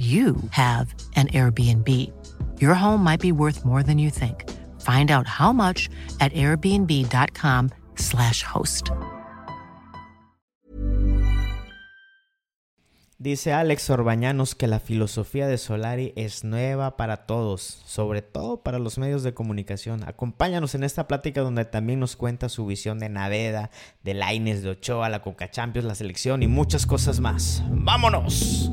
you have an Airbnb. Your home might be worth more than you think. Find out how much at airbnb.com/slash host. Dice Alex Orbañanos que la filosofía de Solari es nueva para todos, sobre todo para los medios de comunicación. Acompáñanos en esta plática donde también nos cuenta su visión de Naveda, de Laines, de Ochoa, la Coca Champions, la selección y muchas cosas más. ¡Vámonos!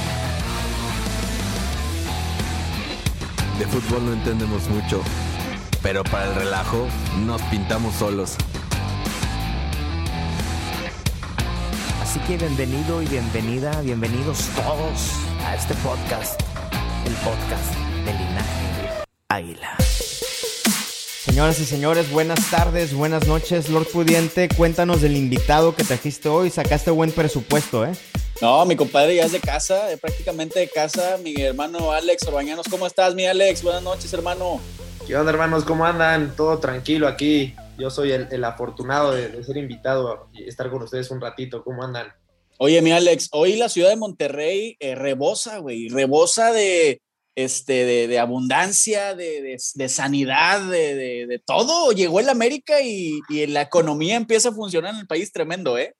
De fútbol no entendemos mucho, pero para el relajo nos pintamos solos. Así que bienvenido y bienvenida, bienvenidos todos a este podcast, el podcast de Linaje Águila. Señoras y señores, buenas tardes, buenas noches. Lord Pudiente, cuéntanos del invitado que trajiste hoy. Sacaste buen presupuesto, ¿eh? No, mi compadre ya es de casa, prácticamente de casa. Mi hermano Alex Orbañanos, ¿cómo estás, mi Alex? Buenas noches, hermano. ¿Qué onda, hermanos? ¿Cómo andan? Todo tranquilo aquí. Yo soy el, afortunado de, ser invitado y estar con ustedes un ratito. ¿Cómo andan? Oye, mi Alex, hoy la ciudad de Monterrey eh, rebosa, güey, rebosa de, este, de, abundancia, de, sanidad, de, todo. Llegó el América y, y la economía empieza a funcionar en el país tremendo, ¿eh?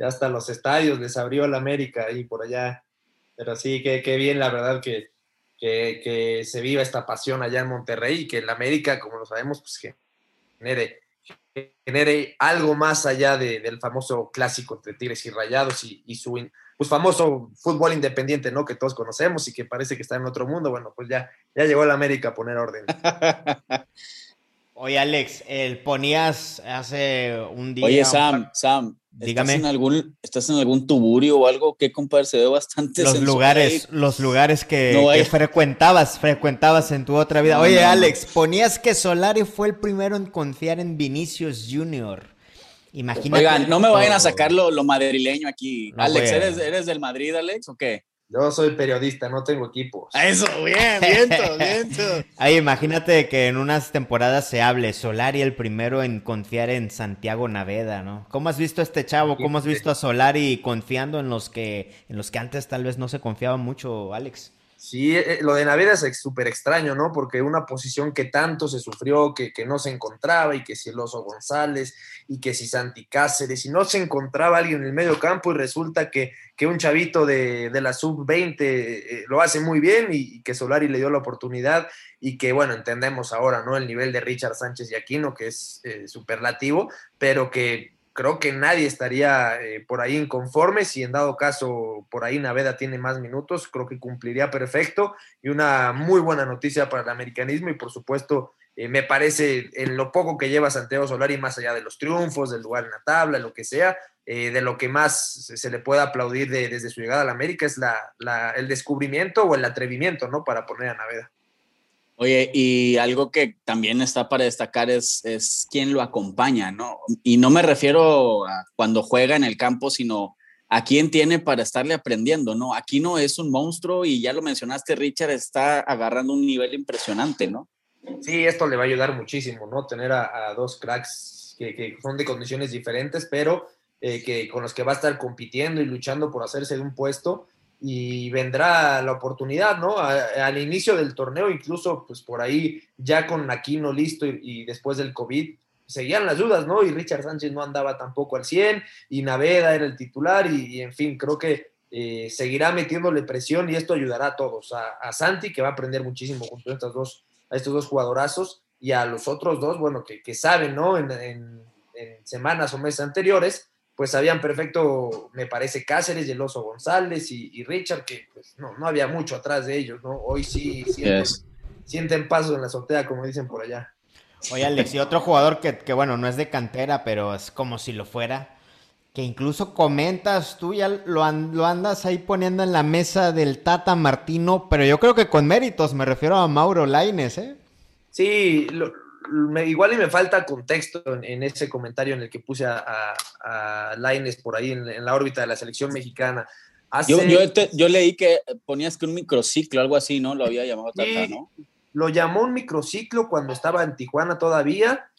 Ya hasta los estadios les abrió la América y por allá. Pero sí, qué, qué bien, la verdad, que, que, se viva esta pasión allá en Monterrey y que la América, como lo sabemos, pues que genere, genere algo más allá del famoso clásico entre Tigres y Rayados y, y, su pues, famoso fútbol independiente, ¿no? Que todos conocemos y que parece que está en otro mundo. Bueno, pues ya, ya llegó la América a poner orden. Oye, Alex, el ponías hace un día. Oye, Sam, Sam, Dígame. ¿Estás en algún, estás en algún tuburio o algo? ¿Qué, compadre? Se ve bastante Los lugares, los lugares que, frecuentabas, frecuentabas en tu otra vida. Oye, Alex, ponías que Solari fue el primero en confiar en Vinicius Junior. Imagínate. Oigan, no me vayan a sacar lo, madrileño aquí. Alex, ¿eres, ¿eres del Madrid, Alex, o qué? Yo soy periodista, no tengo equipo. Eso, bien, viento, viento. Ay, imagínate que en unas temporadas se hable Solari el primero en confiar en Santiago Naveda, ¿no? ¿Cómo has visto a este chavo? ¿Cómo has visto a Solari confiando en los que en los que antes tal vez no se confiaba mucho, Alex? Sí, eh, lo de Naveda es súper extraño, ¿no? Porque una posición que tanto se sufrió, que, que, no se encontraba, y que si el Oso González, y que si Santi Cáceres, y no se encontraba alguien en el medio campo, y resulta que, que un chavito de, de la sub-20 eh, lo hace muy bien, y, que Solari le dio la oportunidad, y que, bueno, entendemos ahora, ¿no? El nivel de Richard Sánchez y Aquino, que es eh, superlativo, pero que creo que nadie estaría eh, por ahí inconforme. Si en dado caso por ahí Naveda tiene más minutos, creo que cumpliría perfecto. Y una muy buena noticia para el americanismo y por supuesto eh, me parece en lo poco que lleva Santiago Solari, más allá de los triunfos, del lugar en la tabla, lo que sea, eh, de lo que más se le puede aplaudir desde su llegada a la América es la, el descubrimiento o el atrevimiento, ¿no? Para poner a Naveda. Oye, y algo que también está para destacar es, es quién lo acompaña, ¿no? Y no me refiero a cuando juega en el campo, sino a quién tiene para estarle aprendiendo, ¿no? Aquí no es un monstruo y ya lo mencionaste, Richard está agarrando un nivel impresionante, ¿no? Sí, esto le va a ayudar muchísimo, ¿no? Tener a, dos cracks que, son de condiciones diferentes, pero eh, que con los que va a estar compitiendo y luchando por hacerse de un puesto y vendrá la oportunidad, ¿no? al inicio del torneo, incluso pues por ahí ya con Aquino listo y, después del COVID, seguían las dudas, ¿no? Y Richard Sánchez no andaba tampoco al 100 y Naveda era el titular y, en fin, creo que eh, seguirá metiéndole presión y esto ayudará a todos, a, Santi que va a aprender muchísimo junto a estas dos a estos dos jugadorazos y a los otros dos, bueno, que, que saben, ¿no? En, semanas o meses anteriores, pues sabían perfecto, me parece, Cáceres, Yeloso González y, y Richard, que pues, no, no había mucho atrás de ellos, ¿no? Hoy sí sienten, yes. sienten pasos en la azotea, como dicen por allá. Oye, Alex, y otro jugador que, que, bueno, no es de cantera, pero es como si lo fuera, que incluso comentas, tú ya lo, lo, andas ahí poniendo en la mesa del Tata Martino, pero yo creo que con méritos, me refiero a Mauro Laines, ¿eh? Sí, lo, me, igual y me falta contexto en, en, ese comentario en el que puse a, a, a Laines por ahí en, en, la órbita de la selección mexicana. Hace... Yo, yo, te, yo, leí que ponías que un microciclo, algo así, ¿no? Lo había llamado Tata, ¿no? Lo llamó un microciclo cuando estaba en Tijuana todavía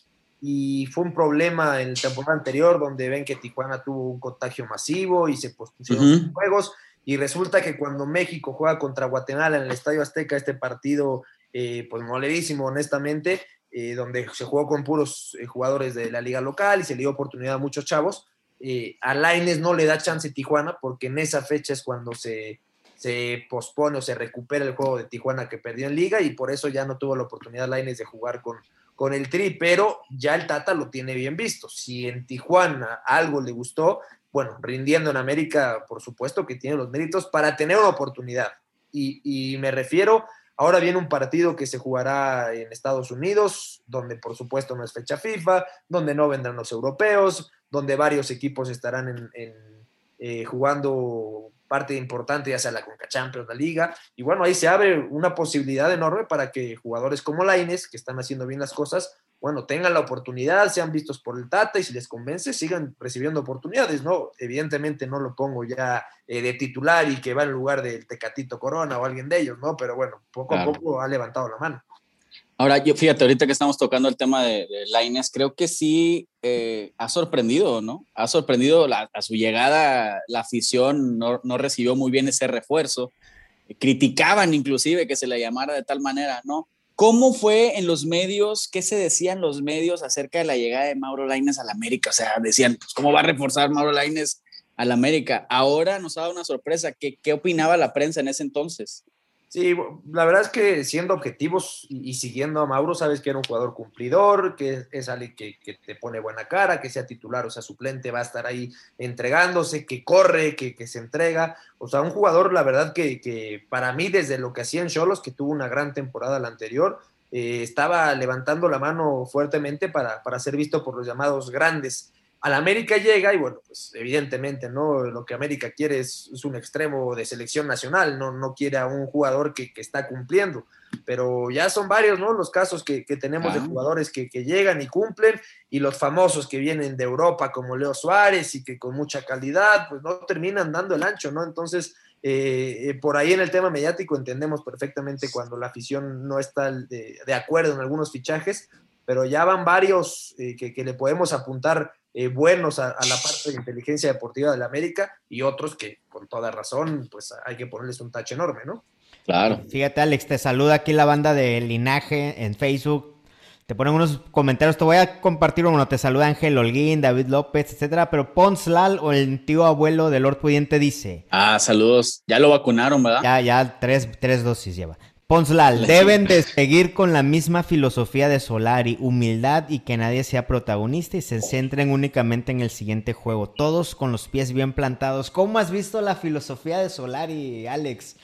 y fue un problema en la temporada anterior donde ven que Tijuana tuvo un contagio masivo y se pospusieron uh -huh. juegos y resulta que cuando México juega contra Guatemala en el Estadio Azteca, este partido eh, pues molerísimo honestamente, eh, donde se jugó con puros eh, jugadores de la liga local y se le dio oportunidad a muchos chavos, eh, a Laines no le da chance Tijuana porque en esa fecha es cuando se, se pospone o se recupera el juego de Tijuana que perdió en liga y por eso ya no tuvo la oportunidad Laines de jugar con, con el Tri, pero ya el Tata lo tiene bien visto. Si en Tijuana algo le gustó, bueno, rindiendo en América, por supuesto que tiene los méritos para tener una oportunidad. Y, y, me refiero, ahora viene un partido que se jugará en Estados Unidos, donde por supuesto no es fecha FIFA, donde no vendrán los europeos, donde varios equipos estarán en, eh, jugando parte importante, ya sea la Conca Champions, la Liga, y bueno, ahí se abre una posibilidad enorme para que jugadores como Laines, que están haciendo bien las cosas, bueno, tengan la oportunidad, sean vistos por el Tata y si les convence, sigan recibiendo oportunidades, ¿no? Evidentemente no lo pongo ya eh, de titular y que va en lugar del Tecatito Corona o alguien de ellos, ¿no? Pero bueno, poco claro. a poco ha levantado la mano. Ahora, yo, fíjate, ahorita que estamos tocando el tema de, de Laines, creo que sí eh, ha sorprendido, ¿no? Ha sorprendido la, a su llegada, la afición no, no, recibió muy bien ese refuerzo. Criticaban inclusive que se le llamara de tal manera, ¿no? ¿Cómo fue en los medios? ¿Qué se decían los medios acerca de la llegada de Mauro Laines al América? O sea, decían, pues, ¿cómo va a reforzar Mauro Laines al América? Ahora nos ha dado una sorpresa. ¿Qué, qué opinaba la prensa en ese entonces? Sí, la verdad es que siendo objetivos y, siguiendo a Mauro, sabes que era un jugador cumplidor, que es alguien que, te pone buena cara, que sea titular o sea suplente, va a estar ahí entregándose, que corre, que, que se entrega. O sea, un jugador, la verdad que, que para mí, desde lo que hacía en Cholos, que tuvo una gran temporada la anterior, eh, estaba levantando la mano fuertemente para, para ser visto por los llamados grandes al América llega y bueno, pues evidentemente, ¿no? Lo que América quiere es, es un extremo de selección nacional, no, no quiere a un jugador que, que, está cumpliendo, pero ya son varios, ¿no? Los casos que, que tenemos ah. de jugadores que, que, llegan y cumplen y los famosos que vienen de Europa como Leo Suárez y que con mucha calidad, pues no terminan dando el ancho, ¿no? Entonces, eh, eh, por ahí en el tema mediático entendemos perfectamente cuando la afición no está de, de acuerdo en algunos fichajes, pero ya van varios eh, que, que, le podemos apuntar eh, buenos a, a, la parte de inteligencia deportiva de la América y otros que con toda razón pues hay que ponerles un tache enorme, ¿no? Claro. Fíjate Alex, te saluda aquí la banda de Linaje en Facebook. Te ponen unos comentarios, te voy a compartir uno, te saluda Ángel Holguín, David López, etcétera, pero Ponslal o el tío abuelo de Lord Pudiente dice. Ah, saludos. Ya lo vacunaron, ¿verdad? Ya, ya, tres, tres dosis lleva. Ponslal, deben de seguir con la misma filosofía de Solari, humildad y que nadie sea protagonista y se centren únicamente en el siguiente juego, todos con los pies bien plantados. ¿Cómo has visto la filosofía de Solari, Alex?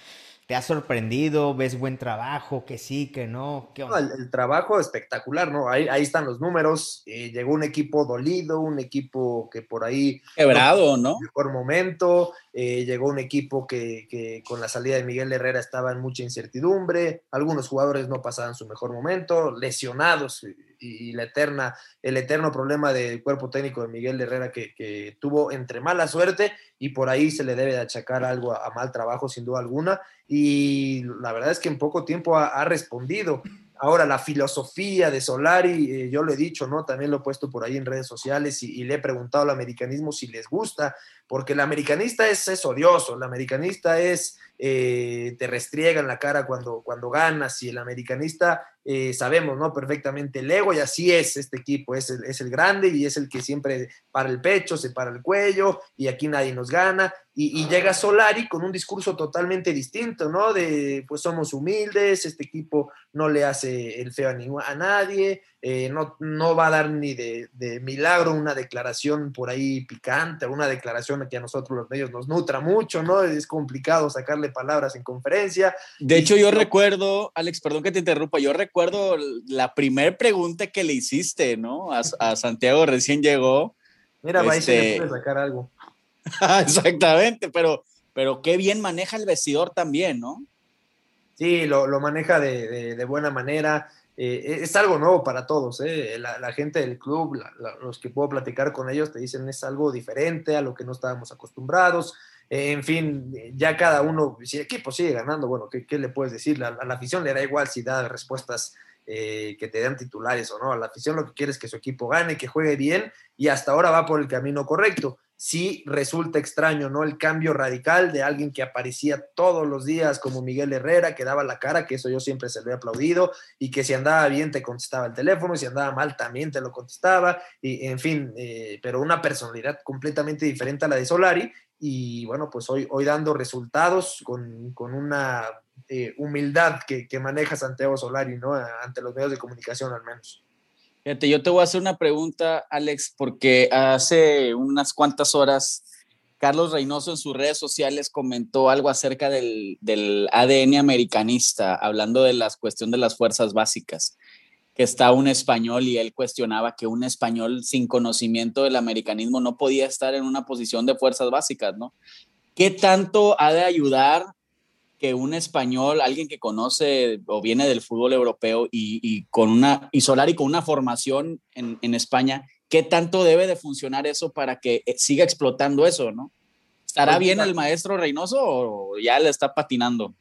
¿Te ha sorprendido? ¿Ves buen trabajo? ¿Que sí, que no? ¿Qué no el, el, trabajo espectacular, ¿no? Ahí, ahí están los números. Eh, llegó un equipo dolido, un equipo que por ahí... Quebrado, ¿no? Mejor momento. Eh, llegó un equipo que, con la salida de Miguel Herrera estaba en mucha incertidumbre. Algunos jugadores no pasaban su mejor momento, lesionados y, y la eterna, el eterno problema del cuerpo técnico de Miguel Herrera que, tuvo entre mala suerte y por ahí se le debe de achacar algo a, mal trabajo sin duda alguna y la verdad es que en poco tiempo ha respondido. Ahora, la filosofía de Solari, eh, yo lo he dicho, ¿no? También lo he puesto por ahí en redes sociales y, y, le he preguntado al americanismo si les gusta, porque el americanista es, es odioso, el americanista es eh, te restriega en la cara cuando, cuando ganas y el americanista eh, sabemos, ¿no? Perfectamente el ego y así es este equipo, es el, es el grande y es el que siempre para el pecho, se para el cuello y aquí nadie nos gana. Y, llega Solari con un discurso totalmente distinto, ¿no? De pues somos humildes, este equipo no le hace el feo a nadie, eh, no, no va a dar ni de, de, milagro una declaración por ahí picante, una declaración que a nosotros los medios nos nutra mucho, ¿no? Es complicado sacarle palabras en conferencia. De hecho, yo recuerdo, Alex, perdón que te interrumpa, yo recuerdo la primera pregunta que le hiciste, ¿no? A, Santiago recién llegó. Mira, este... se puede sacar algo. Exactamente, pero, pero qué bien maneja el vestidor también, ¿no? Sí, lo, lo maneja de, de, buena manera. Eh, es algo nuevo para todos, ¿eh? la, gente del club, los que puedo platicar con ellos, te dicen es algo diferente a lo que no estábamos acostumbrados. Eh, en fin, ya cada uno, si el equipo sigue ganando, bueno, ¿qué, qué le puedes decir? A, la afición le da igual si da respuestas eh, que te den titulares o no. A la afición lo que quiere es que su equipo gane, que juegue bien y hasta ahora va por el camino correcto. Sí resulta extraño, ¿no? El cambio radical de alguien que aparecía todos los días como Miguel Herrera, que daba la cara, que eso yo siempre se lo he aplaudido, y que si andaba bien te contestaba el teléfono, y si andaba mal también te lo contestaba, y en fin, eh, pero una personalidad completamente diferente a la de Solari, y bueno, pues hoy, hoy dando resultados con, una eh, humildad que, maneja Santiago Solari, ¿no? Ante los medios de comunicación al menos. Fíjate, yo te voy a hacer una pregunta, Alex, porque hace unas cuantas horas Carlos Reynoso en sus redes sociales comentó algo acerca del, del ADN americanista, hablando de la cuestión de las fuerzas básicas que está un español y él cuestionaba que un español sin conocimiento del americanismo no podía estar en una posición de fuerzas básicas, ¿no? ¿Qué tanto ha de ayudar que un español, alguien que conoce o viene del fútbol europeo y, con una, y Solari con una formación en, en, España, qué tanto debe de funcionar eso para que eh, siga explotando eso, ¿no? ¿Estará pues bien el maestro Reynoso o ya le está patinando?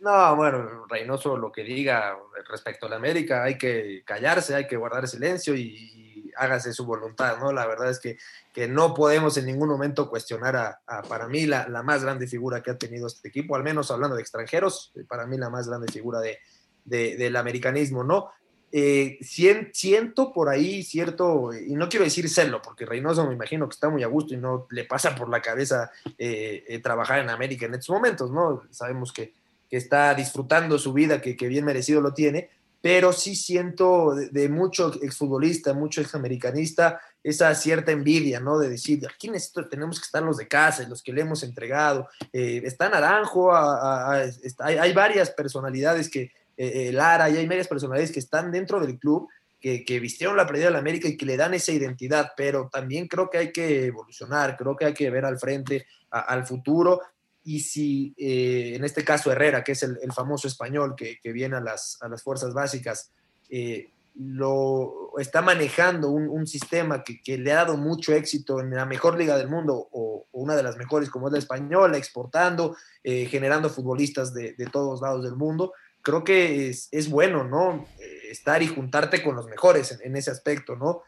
No, bueno, Reynoso lo que diga respecto a la América, hay que callarse, hay que guardar silencio y, hágase su voluntad, ¿no? La verdad es que, que no podemos en ningún momento cuestionar a, para mí, la, más grande figura que ha tenido este equipo, al menos hablando de extranjeros, para mí la más grande figura de, del americanismo, ¿no? Eh, siento por ahí cierto, y no quiero decir celo, porque Reynoso me imagino que está muy a gusto y no le pasa por la cabeza eh, eh, trabajar en América en estos momentos, ¿no? Sabemos que que está disfrutando su vida, que, bien merecido lo tiene, pero sí siento de, mucho exfutbolista, mucho examericanista, esa cierta envidia, ¿no? De decir, aquí tenemos que estar los de casa, los que le hemos entregado. Eh, está Naranjo, hay, varias personalidades que, eh, eh, Lara, y hay varias personalidades que están dentro del club, que, que vistieron la playera de la América y que le dan esa identidad, pero también creo que hay que evolucionar, creo que hay que ver al frente, al futuro, y si eh, en este caso Herrera, que es el, famoso español que, viene a las, fuerzas básicas, eh, lo está manejando un, sistema que, le ha dado mucho éxito en la mejor liga del mundo o, una de las mejores como es la española, exportando, eh, generando futbolistas de, todos lados del mundo, creo que es, bueno, ¿no? estar y juntarte con los mejores en, en ese aspecto, ¿no?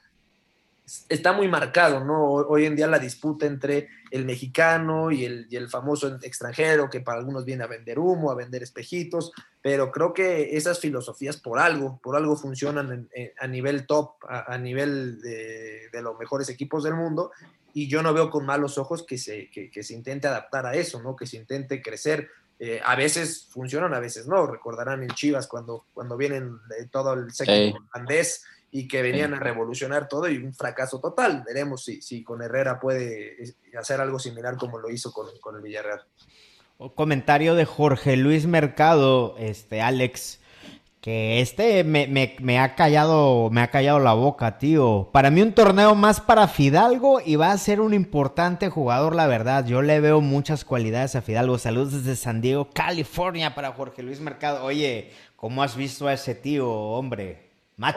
Está muy marcado, ¿no? Hoy en día la disputa entre el mexicano y el, y el, famoso extranjero, que para algunos viene a vender humo, a vender espejitos, pero creo que esas filosofías por algo, por algo funcionan a nivel top, a, nivel de, los mejores equipos del mundo, y yo no veo con malos ojos que se, que, se intente adaptar a eso, ¿no? Que se intente crecer. Eh, a veces funcionan, a veces no. Recordarán en Chivas cuando, cuando vienen todo el sector holandés y que venían a revolucionar todo y un fracaso total. Veremos si, si con Herrera puede hacer algo similar como lo hizo con, con el Villarreal. comentario de Jorge Luis Mercado, este Alex, que este me, me, me, ha callado, me ha callado la boca, tío. Para mí un torneo más para Fidalgo y va a ser un importante jugador, la verdad. Yo le veo muchas cualidades a Fidalgo. Saludos desde San Diego, California para Jorge Luis Mercado. Oye, ¿cómo has visto a ese tío, hombre?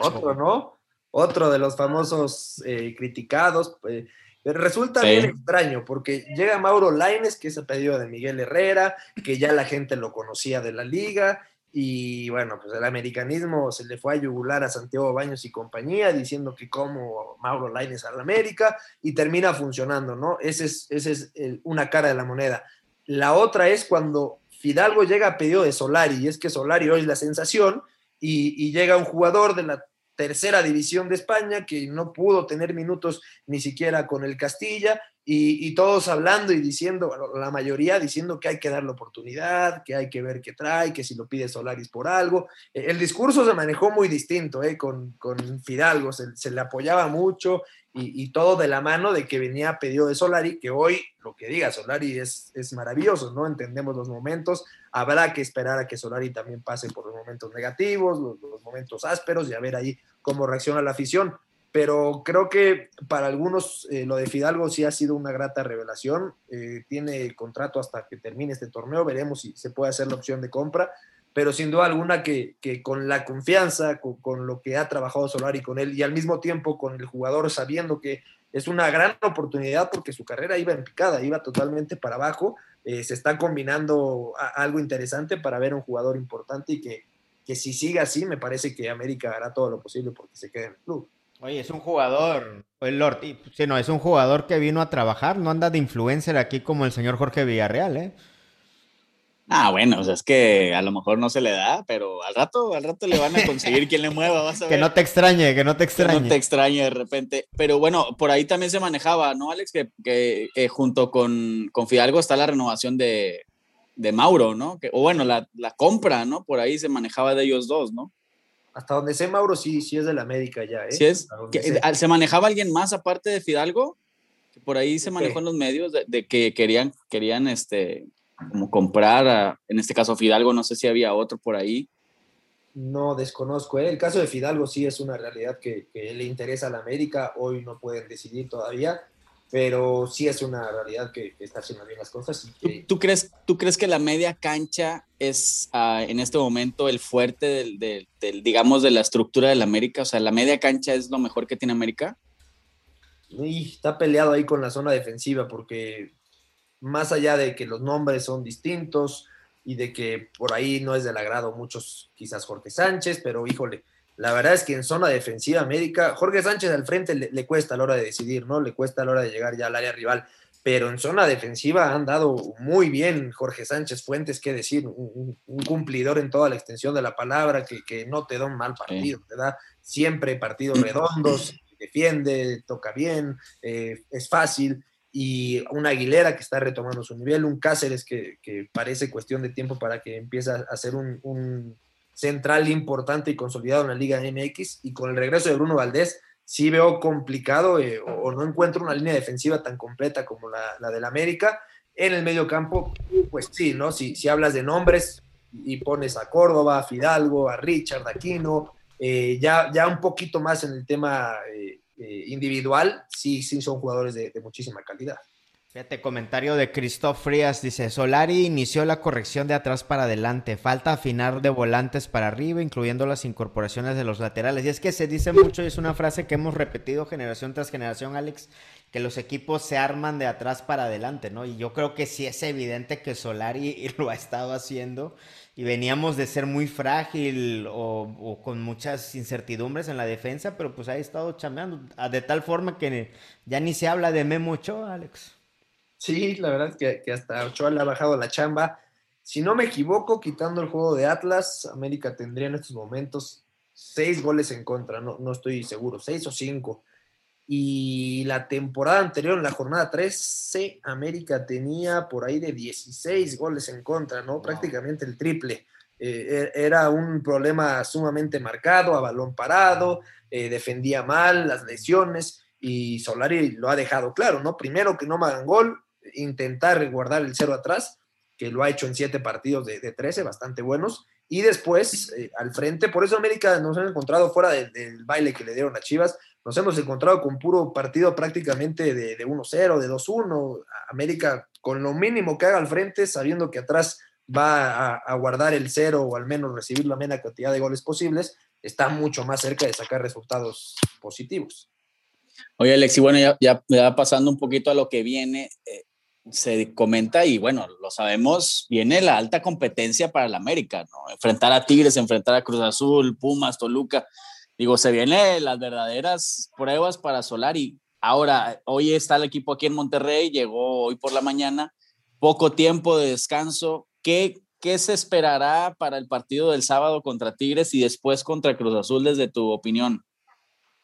Otro, ¿no? Otro de los famosos eh, criticados. Eh, resulta bien extraño porque llega Mauro Laines, que es el pedido de Miguel Herrera, que ya la gente lo conocía de la liga, y bueno, pues el americanismo se le fue a yugular a Santiago Baños y compañía, diciendo que como Mauro Laines a la América, y termina funcionando, ¿no? Esa es, ese es una cara de la moneda. La otra es cuando Fidalgo llega a pedido de Solari, y es que Solari hoy es la sensación, y, y llega un jugador de la tercera división de España, que no pudo tener minutos ni siquiera con el Castilla, y, todos hablando y diciendo, la mayoría diciendo que hay que darle oportunidad, que hay que ver qué trae, que si lo pide Solaris por algo. E, el discurso se manejó muy distinto eh, con, con Fidalgo, se, le apoyaba mucho y, todo de la mano de que venía pedido de Solari, que hoy lo que diga Solari es, es maravilloso, ¿no? Entendemos los momentos, habrá que esperar a que Solari también pase por los momentos negativos, los, los momentos ásperos y a ver ahí cómo reacciona la afición pero creo que para algunos eh, lo de Fidalgo sí ha sido una grata revelación. Eh, tiene contrato hasta que termine este torneo, veremos si se puede hacer la opción de compra, pero sin duda alguna que, con la confianza, con, lo que ha trabajado Solari con él y al mismo tiempo con el jugador sabiendo que es una gran oportunidad porque su carrera iba en picada, iba totalmente para abajo, eh, se está combinando algo interesante para ver un jugador importante y que, que si sigue así, me parece que América hará todo lo posible porque se quede en el club. Oye, es un jugador, el Lord, sí, no, es un jugador que vino a trabajar, no anda de influencer aquí como el señor Jorge Villarreal, ¿eh? Ah, bueno, o sea, es que a lo mejor no se le da, pero al rato, al rato le van a conseguir quien le mueva, vas a ver. Que no te extrañe, que no te extrañe. Que no te extrañe de repente. Pero bueno, por ahí también se manejaba, ¿no, Alex? Que, que junto con, con, Fidalgo está la renovación de, de Mauro, ¿no? Que, o bueno, la, la compra, ¿no? Por ahí se manejaba de ellos dos, ¿no? Hasta donde sé, Mauro, sí, sí es de la América ya. ¿eh? ¿Sí es? ¿Se manejaba alguien más aparte de Fidalgo? Por ahí se manejó en los medios de, que querían, querían este, como comprar, en este caso Fidalgo, no sé si había otro por ahí. No desconozco. ¿eh? El caso de Fidalgo sí es una realidad que, que le interesa a la América. Hoy no pueden decidir todavía pero sí es una realidad que, está haciendo bien las cosas. ¿Tú, crees, ¿Tú crees que la media cancha es ah, en este momento el fuerte del, digamos, de la estructura del América? O sea, ¿la media cancha es lo mejor que tiene América? Y está peleado ahí con la zona defensiva porque más allá de que los nombres son distintos y de que por ahí no es del agrado muchos, quizás Jorge Sánchez, pero híjole, la verdad es que en zona defensiva médica, Jorge Sánchez al frente le, cuesta a la hora de decidir, ¿no? Le cuesta a la hora de llegar ya al área rival. Pero en zona defensiva han dado muy bien Jorge Sánchez Fuentes, qué decir, un, cumplidor en toda la extensión de la palabra, que, no te da un mal partido, te da siempre partidos redondos, defiende, toca bien, eh, es fácil y una Aguilera que está retomando su nivel, un Cáceres que, parece cuestión de tiempo para que empiece a hacer un, central importante y consolidado en la Liga MX. Y con el regreso de Bruno Valdés, sí veo complicado eh, o, no encuentro una línea defensiva tan completa como la, la del América. En el medio campo, pues sí, ¿no? Si, si hablas de nombres y pones a Córdoba, a Fidalgo, a Richard, a Aquino, eh, ya, ya un poquito más en el tema eh, individual, sí, sí son jugadores de muchísima calidad. Fíjate, comentario de Christoph Frías, dice, Solari inició la corrección de atrás para adelante, falta afinar de volantes para arriba, incluyendo las incorporaciones de los laterales. Y es que se dice mucho, y es una frase que hemos repetido generación tras generación, Alex, que los equipos se arman de atrás para adelante, ¿no? Y yo creo que sí es evidente que Solari lo ha estado haciendo y veníamos de ser muy frágil o, con muchas incertidumbres en la defensa, pero pues ha estado chameando de tal forma que ya ni se habla de Memo Ochoa, Alex. Sí, la verdad es que, hasta Ochoa le ha bajado la chamba. Si no me equivoco, quitando el juego de Atlas, América tendría en estos momentos seis goles en contra, no, no estoy seguro, seis o cinco. Y la temporada anterior, en la jornada 13, América tenía por ahí de 16 goles en contra, ¿no? Prácticamente el triple. Eh, e, era un problema sumamente marcado, a balón parado, eh, defendía mal, las lesiones, y Solari lo ha dejado claro, ¿no? Primero que no me hagan gol, intentar guardar el cero atrás, que lo ha hecho en siete partidos de, de 13, bastante buenos, y después eh, al frente, por eso América nos hemos encontrado fuera del baile que le dieron a Chivas, nos hemos encontrado con puro partido prácticamente de, de 1-0, de 2-1, América con lo mínimo que haga al frente, sabiendo que atrás va a, guardar el cero o al menos recibir la menos cantidad de goles posibles, está mucho más cerca de sacar resultados positivos. Oye, Alexi, bueno, ya, ya, va pasando un poquito a lo que viene. Eh, se comenta y bueno, lo sabemos, viene la alta competencia para el América, ¿no? Enfrentar a Tigres, enfrentar a Cruz Azul, Pumas, Toluca. Digo, se vienen las verdaderas pruebas para Solari. Ahora, hoy está el equipo aquí en Monterrey, llegó hoy por la mañana, poco tiempo de descanso. ¿Qué, ¿qué se esperará para el partido del sábado contra Tigres y después contra Cruz Azul desde tu opinión?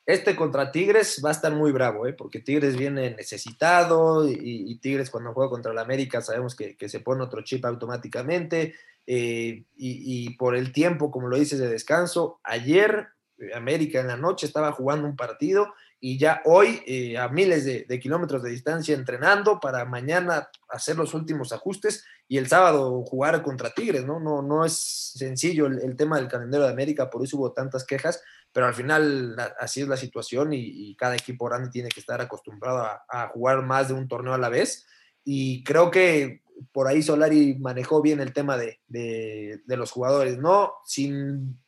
Este contra Tigres va a estar muy bravo, ¿eh? porque Tigres viene necesitado y, Tigres cuando juega contra el América sabemos que, se pone otro chip automáticamente eh, y, por el tiempo, como lo dices, de descanso. Ayer eh, América en la noche estaba jugando un partido y ya hoy eh, a miles de, kilómetros de distancia entrenando para mañana hacer los últimos ajustes y el sábado jugar contra Tigres, ¿no? No, no es sencillo el, tema del calendario de América, por eso hubo tantas quejas, pero al final así es la situación y, cada equipo grande tiene que estar acostumbrado a, jugar más de un torneo a la vez y creo que por ahí Solari manejó bien el tema de, de los jugadores, ¿no? Sin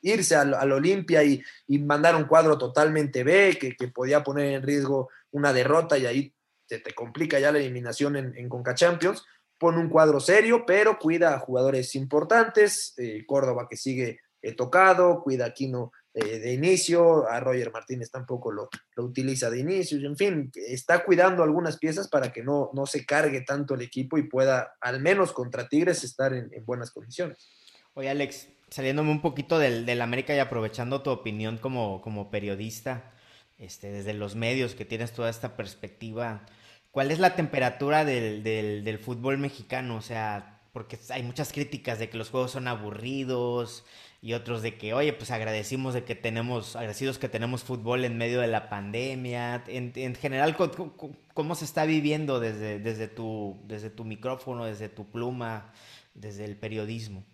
irse al, Olimpia y, mandar un cuadro totalmente B, que, podía poner en riesgo una derrota y ahí se te complica ya la eliminación en, en Conca Champions. Pone un cuadro serio, pero cuida a jugadores importantes. Eh, Córdoba que sigue eh, tocado, cuida a Aquino de inicio, a Roger Martínez tampoco lo, lo, utiliza de inicio. En fin, está cuidando algunas piezas para que no, no se cargue tanto el equipo y pueda, al menos contra Tigres, estar en, en buenas condiciones. Oye, Alex, saliéndome un poquito del, del, América y aprovechando tu opinión como, como periodista, este, desde los medios que tienes toda esta perspectiva, ¿cuál es la temperatura del, del, del, fútbol mexicano? O sea, porque hay muchas críticas de que los juegos son aburridos y otros de que, oye, pues agradecimos de que tenemos, agradecidos que tenemos fútbol en medio de la pandemia. En, en general, ¿cómo, ¿cómo, se está viviendo desde, desde, tu, desde tu micrófono, desde tu pluma, desde el periodismo?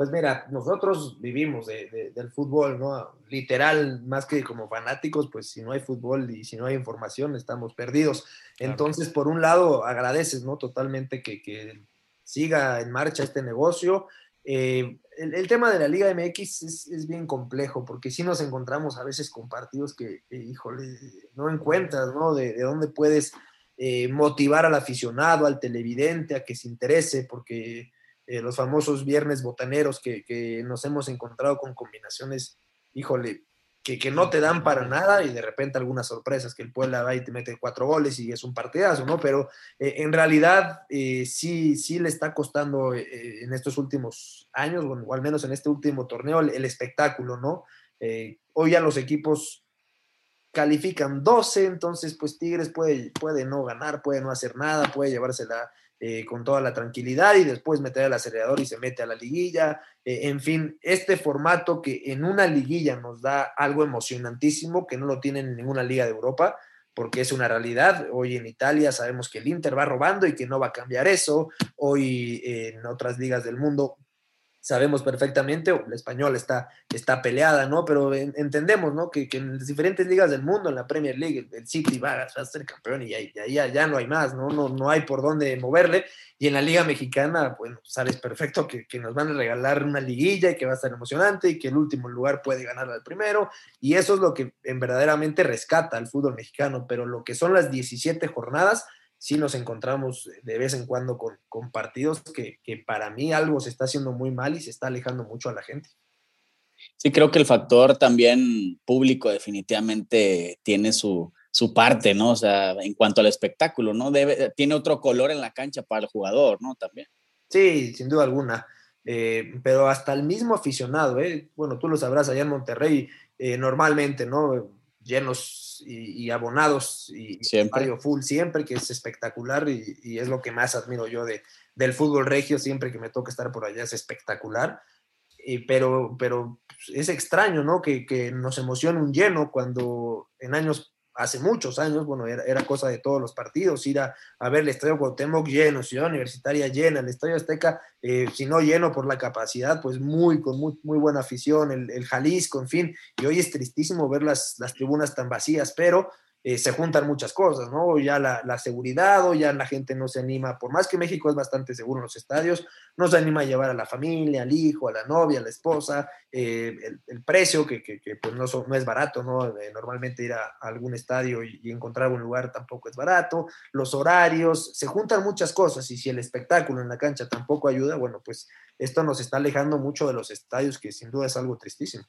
Pues mira, nosotros vivimos del fútbol, ¿no? Literal, más que como fanáticos, pues si no hay fútbol y si no hay información, estamos perdidos. Entonces, por un lado, agradeces, ¿no? Totalmente que, siga en marcha este negocio. Eh, el, tema de la Liga MX es, bien complejo, porque si nos encontramos a veces con partidos que, híjole, no encuentras, ¿no? De, dónde puedes eh, motivar al aficionado, al televidente, a que se interese, porque eh, los famosos viernes botaneros que, nos hemos encontrado con combinaciones, híjole, que, que, no te dan para nada y de repente algunas sorpresas, que el Puebla va y te mete cuatro goles y es un partidazo, ¿no? Pero eh, en realidad eh, sí, sí le está costando en estos últimos años, o al menos en este último torneo, el, espectáculo, ¿no? hoy ya los equipos califican 12, entonces pues Tigres puede, puede no ganar, puede no hacer nada, puede llevársela eh, con toda la tranquilidad y después meter al acelerador y se mete a la liguilla. Eh, en fin, este formato que en una liguilla nos da algo emocionantísimo que no lo tienen en ninguna liga de Europa, porque es una realidad. Hoy en Italia sabemos que el Inter va robando y que no va a cambiar eso. Hoy en otras ligas del mundo sabemos perfectamente, la española está, está peleada, ¿no? Pero entendemos, ¿no? Que, en las diferentes ligas del mundo, en la Premier League, el City va, a ser campeón y ahí ya, ya, no hay más, ¿no? ¿no? No hay por dónde moverle. Y en la Liga Mexicana, bueno, sabes perfecto que, que, nos van a regalar una liguilla y que va a estar emocionante y que el último lugar puede ganar al primero. Y eso es lo que en verdaderamente rescata al fútbol mexicano. Pero lo que son las 17 jornadas, sí nos encontramos de vez en cuando con, partidos que, para mí algo se está haciendo muy mal y se está alejando mucho a la gente. Sí, creo que el factor también público definitivamente tiene su, parte, ¿no? O sea, en cuanto al espectáculo, ¿no? Debe, tiene otro color en la cancha para el jugador, ¿no? También. Sí, sin duda alguna. Eh, pero hasta el mismo aficionado, ¿eh? Bueno, tú lo sabrás allá en Monterrey, eh, normalmente, ¿no? llenos y, abonados y siempre. full siempre, que es espectacular y, es lo que más admiro yo de, del fútbol regio, siempre que me toca estar por allá es espectacular. Y, pero, pero es extraño, ¿no? Que, que nos emociona un lleno cuando en años hace muchos años, bueno, era, cosa de todos los partidos, ir a, ver el Estadio Cuauhtémoc lleno, Ciudad Universitaria llena, el Estadio Azteca, eh, si no lleno por la capacidad, pues muy, con muy, muy buena afición, el, el, Jalisco, en fin, y hoy es tristísimo ver las, las tribunas tan vacías, pero eh, se juntan muchas cosas, ¿no? Ya la, seguridad, o ya la gente no se anima, por más que México es bastante seguro en los estadios, no se anima a llevar a la familia, al hijo, a la novia, a la esposa, eh, el, precio, que, pues no, es barato, ¿no? normalmente ir a, algún estadio y, encontrar un lugar tampoco es barato, los horarios, se juntan muchas cosas y si el espectáculo en la cancha tampoco ayuda, bueno, pues esto nos está alejando mucho de los estadios, que sin duda es algo tristísimo.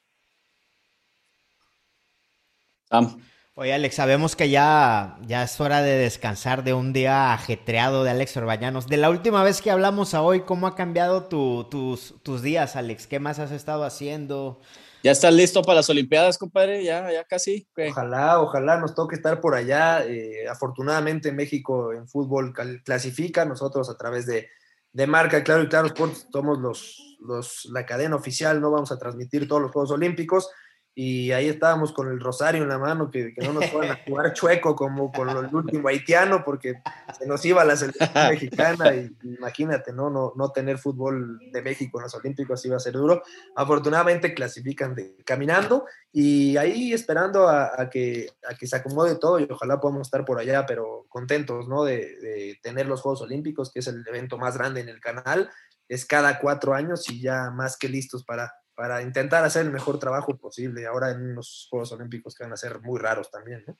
Oye, Alex, sabemos que ya, ya es hora de descansar de un día ajetreado de Alex Orbañanos. De la última vez que hablamos a hoy, ¿cómo ha cambiado tus, tus días, Alex? ¿Qué más has estado haciendo? ¿Ya estás listo para las Olimpiadas, compadre? Ya, ya casi. Ojalá, ojalá nos toque estar por allá. Eh, afortunadamente México en fútbol clasifica, nosotros a través de, de marca, claro y claro, Sports, somos los, los, la cadena oficial, no vamos a transmitir todos los Juegos Olímpicos, y ahí estábamos con el rosario en la mano, que, no nos fueran a jugar chueco como con el último haitiano, porque se nos iba la selección mexicana, y, imagínate, ¿no? ¿no? No tener fútbol de México en los Olímpicos iba a ser duro. Afortunadamente clasifican de, caminando, y ahí esperando a, que, a que se acomode todo, y ojalá podamos estar por allá, pero contentos, ¿no? De, de tener los Juegos Olímpicos, que es el evento más grande en el canal, es cada cuatro años y ya más que listos para para intentar hacer el mejor trabajo posible ahora en los Juegos Olímpicos que van a ser muy raros también, ¿no?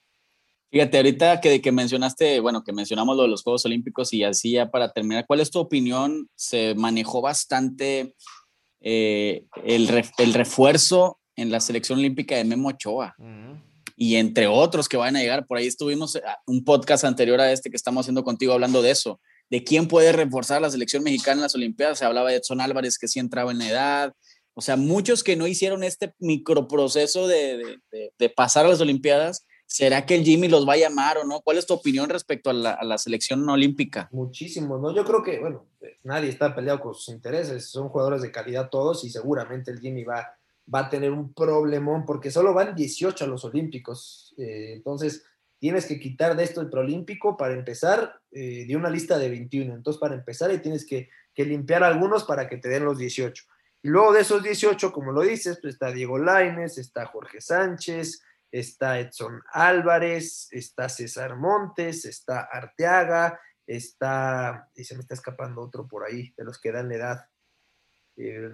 Fíjate, ahorita que, que mencionaste, bueno, que mencionamos lo de los Juegos Olímpicos y así ya para terminar, ¿cuál es tu opinión? Se manejó bastante eh, el, el, refuerzo en la selección olímpica de Memo Ochoa. Y entre otros que van a llegar, por ahí estuvimos eh, un podcast anterior a este que estamos haciendo contigo hablando de eso, de quién puede reforzar la selección mexicana en las Olimpiadas. Se hablaba de Edson Álvarez que sí entraba en edad, o sea, muchos que no hicieron este microproceso de, de, pasar a las Olimpiadas, ¿será que el Jimmy los va a llamar o no? ¿Cuál es tu opinión respecto a la, selección olímpica? Muchísimo, ¿no? Yo creo que, bueno, nadie está peleado con sus intereses, son jugadores de calidad todos y seguramente el Jimmy va, va a tener un problemón porque solo van 18 a los Olímpicos. Eh, entonces, tienes que quitar de esto el preolímpico para empezar eh, de una lista de 21. Entonces, para empezar, y tienes que, que limpiar algunos para que te den los 18. Y luego de esos 18, como lo dices, pues está Diego Laines, está Jorge Sánchez, está Edson Álvarez, está César Montes, está Arteaga, está, y se me está escapando otro por ahí, de los que dan la edad. Eh,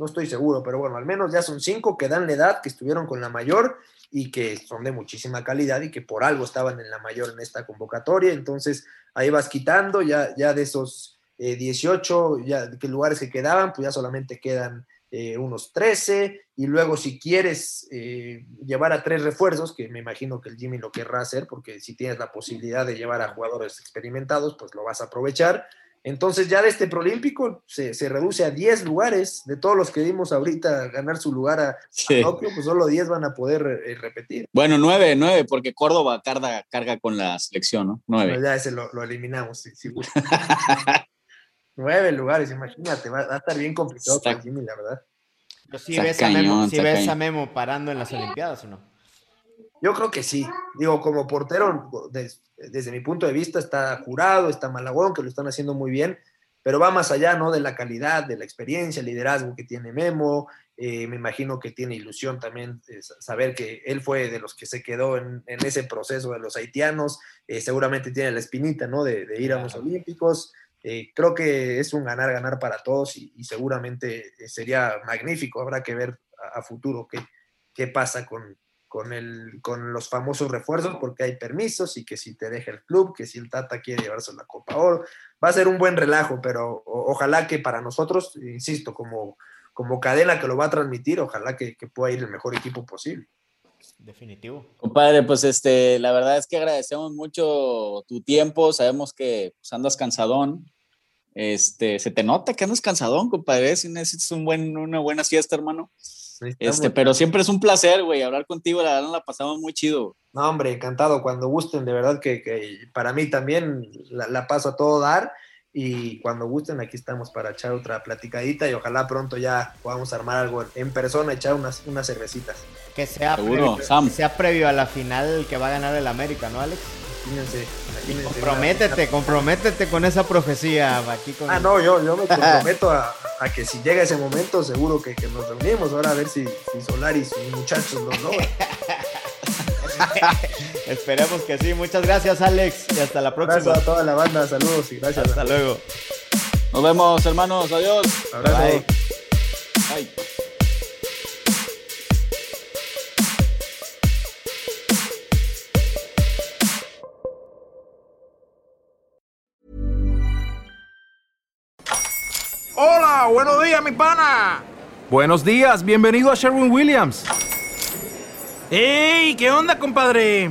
no estoy seguro, pero bueno, al menos ya son cinco que dan la edad, que estuvieron con la mayor y que son de muchísima calidad y que por algo estaban en la mayor en esta convocatoria. Entonces ahí vas quitando ya, ya de esos 18 eh, ya, que lugares que quedaban, pues ya solamente quedan eh, unos 13, y luego si quieres eh, llevar a tres refuerzos, que me imagino que el Jimmy lo querrá hacer, porque si tienes la posibilidad de llevar a jugadores experimentados, pues lo vas a aprovechar. Entonces ya de este Prolímpico se, se reduce a 10 lugares, de todos los que dimos ahorita ganar su lugar a, Tokio, pues solo 10 van a poder repetir. Bueno, 9, 9, porque Córdoba carga, carga con la selección, ¿no? 9. ya ese lo, eliminamos, sí, sí. Nueve lugares, imagínate, va, a estar bien complicado para Jimmy, la verdad. si ves, a, Memo, ves a Memo parando en las Olimpiadas o no? Yo creo que sí. Digo, como portero, desde mi punto de vista, está jurado, está Malagón, que lo están haciendo muy bien, pero va más allá, ¿no? De la calidad, de la experiencia, el liderazgo que tiene Memo. Eh, me imagino que tiene ilusión también eh, saber que él fue de los que se quedó en, ese proceso de los haitianos. Eh, seguramente tiene la espinita, ¿no? De, de ir a los Olímpicos. Eh, creo que es un ganar-ganar para todos y, seguramente eh, sería magnífico. Habrá que ver a, futuro qué, qué pasa con, con, el, con los famosos refuerzos, porque hay permisos y que si te deja el club, que si el Tata quiere llevarse la Copa Oro, va a ser un buen relajo, pero ojalá que para nosotros, insisto, como, como cadena que lo va a transmitir, ojalá que, que pueda ir el mejor equipo posible. Definitivo. Compadre, pues este, la verdad es que agradecemos mucho tu tiempo. Sabemos que pues, andas cansadón. Este, se te nota que andas cansadón, compadre. Si necesitas un buen, una buena siesta, hermano. Este, pero siempre es un placer, güey, hablar contigo. La verdad, la pasamos muy chido. No, hombre, encantado. Cuando gusten, de verdad que, que para mí también la, la paso a todo dar y cuando gusten aquí estamos para echar otra platicadita y ojalá pronto ya podamos armar algo en persona, echar unas, unas cervecitas. Que sea, previo, sea previo a la final que va a ganar el América, ¿no, Alex? Imagínense, imagínense comprométete, comprométete con esa profecía aquí con Ah, no, yo, yo me comprometo a, que si llega ese momento seguro que, nos reunimos ahora a ver si, si Solari y sus muchachos los logran. Esperemos que sí. Muchas gracias, Alex. Y hasta la próxima. Gracias a toda la banda. Saludos y gracias. Hasta luego. Nos vemos, hermanos. Adiós. Abrazo. Bye. Bye. Hola, buenos días, mi pana. Buenos días, bienvenido a Sherwin Williams. ¡Ey! ¿Qué onda, compadre?